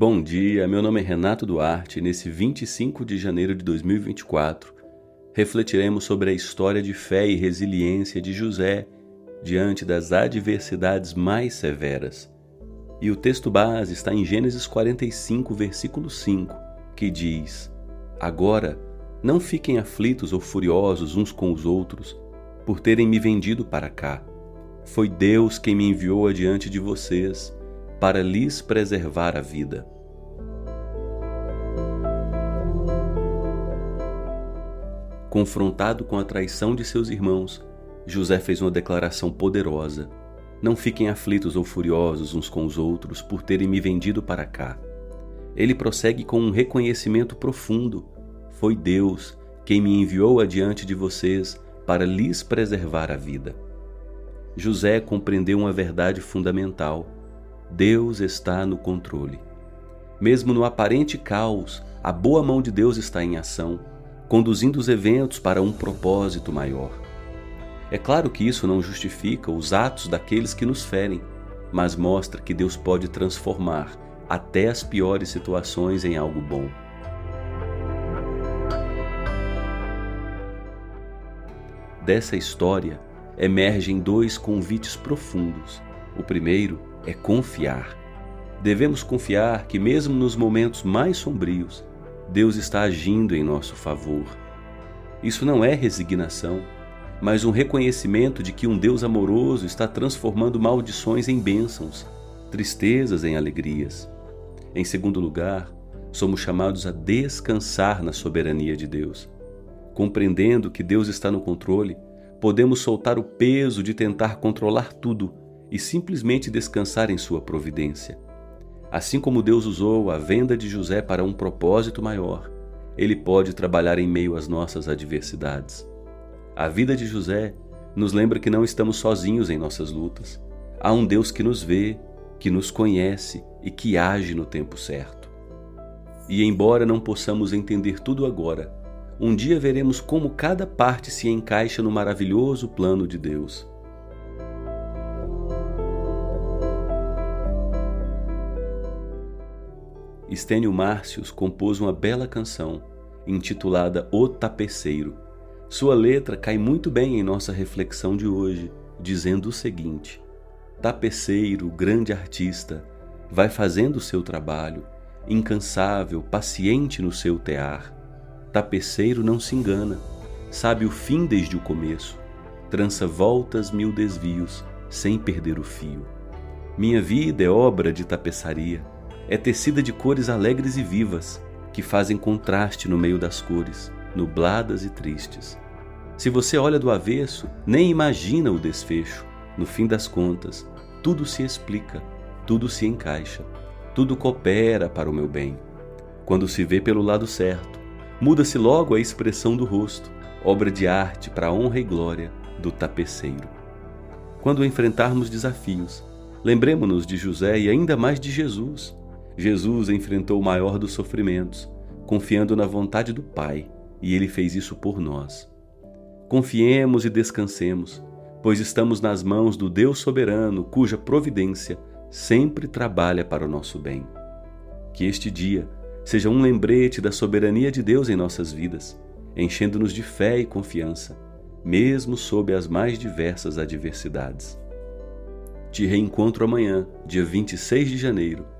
Bom dia, meu nome é Renato Duarte e nesse 25 de janeiro de 2024 refletiremos sobre a história de fé e resiliência de José diante das adversidades mais severas. E o texto base está em Gênesis 45, versículo 5, que diz: Agora, não fiquem aflitos ou furiosos uns com os outros por terem me vendido para cá. Foi Deus quem me enviou adiante de vocês para lhes preservar a vida. Confrontado com a traição de seus irmãos, José fez uma declaração poderosa: Não fiquem aflitos ou furiosos uns com os outros por terem me vendido para cá. Ele prossegue com um reconhecimento profundo: Foi Deus quem me enviou adiante de vocês para lhes preservar a vida. José compreendeu uma verdade fundamental Deus está no controle. Mesmo no aparente caos, a boa mão de Deus está em ação, conduzindo os eventos para um propósito maior. É claro que isso não justifica os atos daqueles que nos ferem, mas mostra que Deus pode transformar até as piores situações em algo bom. Dessa história emergem dois convites profundos. O primeiro é confiar. Devemos confiar que, mesmo nos momentos mais sombrios, Deus está agindo em nosso favor. Isso não é resignação, mas um reconhecimento de que um Deus amoroso está transformando maldições em bênçãos, tristezas em alegrias. Em segundo lugar, somos chamados a descansar na soberania de Deus. Compreendendo que Deus está no controle, podemos soltar o peso de tentar controlar tudo e simplesmente descansar em sua providência. Assim como Deus usou a venda de José para um propósito maior, ele pode trabalhar em meio às nossas adversidades. A vida de José nos lembra que não estamos sozinhos em nossas lutas. Há um Deus que nos vê, que nos conhece e que age no tempo certo. E embora não possamos entender tudo agora, um dia veremos como cada parte se encaixa no maravilhoso plano de Deus. Estênio Márcios compôs uma bela canção intitulada O Tapeceiro. Sua letra cai muito bem em nossa reflexão de hoje, dizendo o seguinte: Tapeceiro, grande artista, vai fazendo o seu trabalho, incansável, paciente no seu tear. Tapeceiro não se engana, sabe o fim desde o começo, trança voltas mil desvios, sem perder o fio. Minha vida é obra de tapeçaria é tecida de cores alegres e vivas, que fazem contraste no meio das cores, nubladas e tristes. Se você olha do avesso, nem imagina o desfecho. No fim das contas, tudo se explica, tudo se encaixa, tudo coopera para o meu bem. Quando se vê pelo lado certo, muda-se logo a expressão do rosto, obra de arte para a honra e glória do tapeceiro. Quando enfrentarmos desafios, lembremos-nos de José e ainda mais de Jesus, Jesus enfrentou o maior dos sofrimentos, confiando na vontade do Pai, e ele fez isso por nós. Confiemos e descansemos, pois estamos nas mãos do Deus soberano, cuja providência sempre trabalha para o nosso bem. Que este dia seja um lembrete da soberania de Deus em nossas vidas, enchendo-nos de fé e confiança, mesmo sob as mais diversas adversidades. Te reencontro amanhã, dia 26 de janeiro